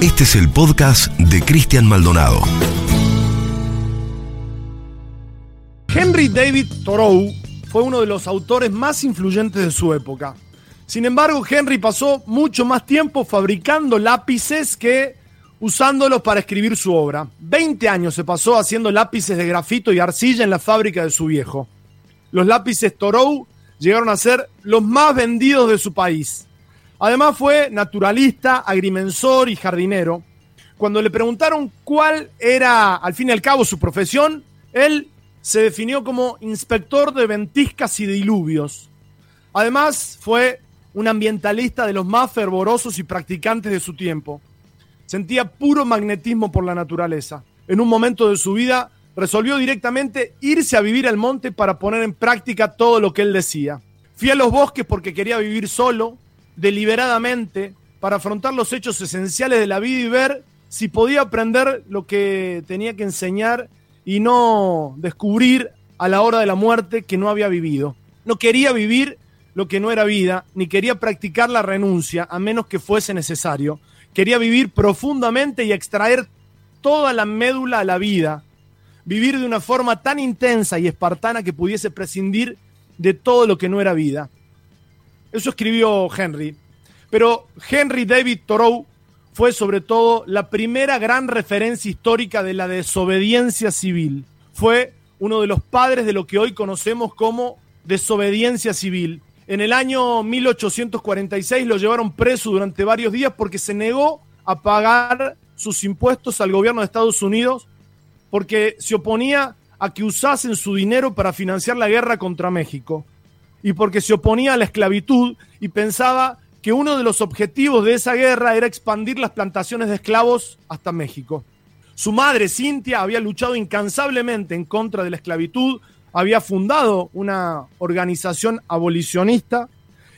Este es el podcast de Cristian Maldonado. Henry David Thoreau fue uno de los autores más influyentes de su época. Sin embargo, Henry pasó mucho más tiempo fabricando lápices que usándolos para escribir su obra. Veinte años se pasó haciendo lápices de grafito y arcilla en la fábrica de su viejo. Los lápices Thoreau llegaron a ser los más vendidos de su país. Además fue naturalista, agrimensor y jardinero. Cuando le preguntaron cuál era, al fin y al cabo, su profesión, él se definió como inspector de ventiscas y diluvios. Además fue un ambientalista de los más fervorosos y practicantes de su tiempo. Sentía puro magnetismo por la naturaleza. En un momento de su vida resolvió directamente irse a vivir al monte para poner en práctica todo lo que él decía. Fui a los bosques porque quería vivir solo, deliberadamente, para afrontar los hechos esenciales de la vida y ver si podía aprender lo que tenía que enseñar y no descubrir a la hora de la muerte que no había vivido. No quería vivir lo que no era vida, ni quería practicar la renuncia a menos que fuese necesario. Quería vivir profundamente y extraer toda la médula a la vida, vivir de una forma tan intensa y espartana que pudiese prescindir de todo lo que no era vida. Eso escribió Henry. Pero Henry David Thoreau fue sobre todo la primera gran referencia histórica de la desobediencia civil. Fue uno de los padres de lo que hoy conocemos como desobediencia civil. En el año 1846 lo llevaron preso durante varios días porque se negó a pagar sus impuestos al gobierno de Estados Unidos porque se oponía a que usasen su dinero para financiar la guerra contra México y porque se oponía a la esclavitud y pensaba que uno de los objetivos de esa guerra era expandir las plantaciones de esclavos hasta México. Su madre, Cintia, había luchado incansablemente en contra de la esclavitud, había fundado una organización abolicionista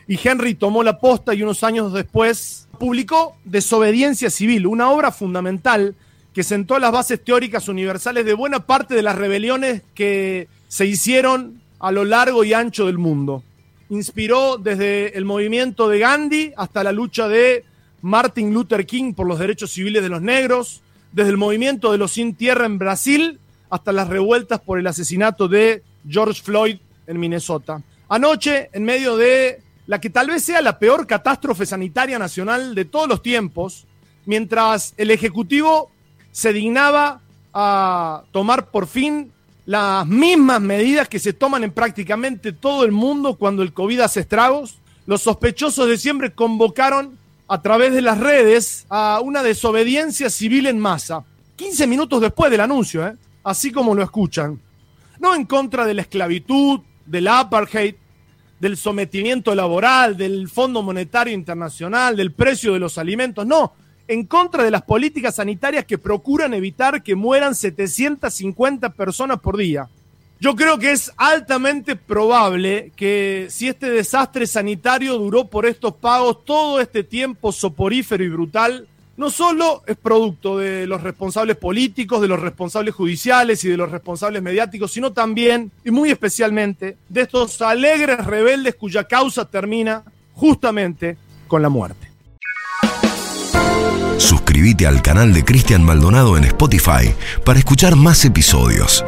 y Henry tomó la posta y unos años después publicó Desobediencia Civil, una obra fundamental que sentó las bases teóricas universales de buena parte de las rebeliones que se hicieron a lo largo y ancho del mundo. Inspiró desde el movimiento de Gandhi hasta la lucha de Martin Luther King por los derechos civiles de los negros, desde el movimiento de los sin tierra en Brasil hasta las revueltas por el asesinato de George Floyd en Minnesota. Anoche, en medio de la que tal vez sea la peor catástrofe sanitaria nacional de todos los tiempos, mientras el Ejecutivo se dignaba a tomar por fin las mismas medidas que se toman en prácticamente todo el mundo cuando el COVID hace estragos. Los sospechosos de siempre convocaron a través de las redes a una desobediencia civil en masa. 15 minutos después del anuncio, ¿eh? así como lo escuchan. No en contra de la esclavitud, del apartheid, del sometimiento laboral, del Fondo Monetario Internacional, del precio de los alimentos, no, en contra de las políticas sanitarias que procuran evitar que mueran 750 personas por día. Yo creo que es altamente probable que si este desastre sanitario duró por estos pagos todo este tiempo soporífero y brutal, no solo es producto de los responsables políticos, de los responsables judiciales y de los responsables mediáticos, sino también, y muy especialmente, de estos alegres rebeldes cuya causa termina justamente con la muerte. Suscríbete al canal de Cristian Maldonado en Spotify para escuchar más episodios.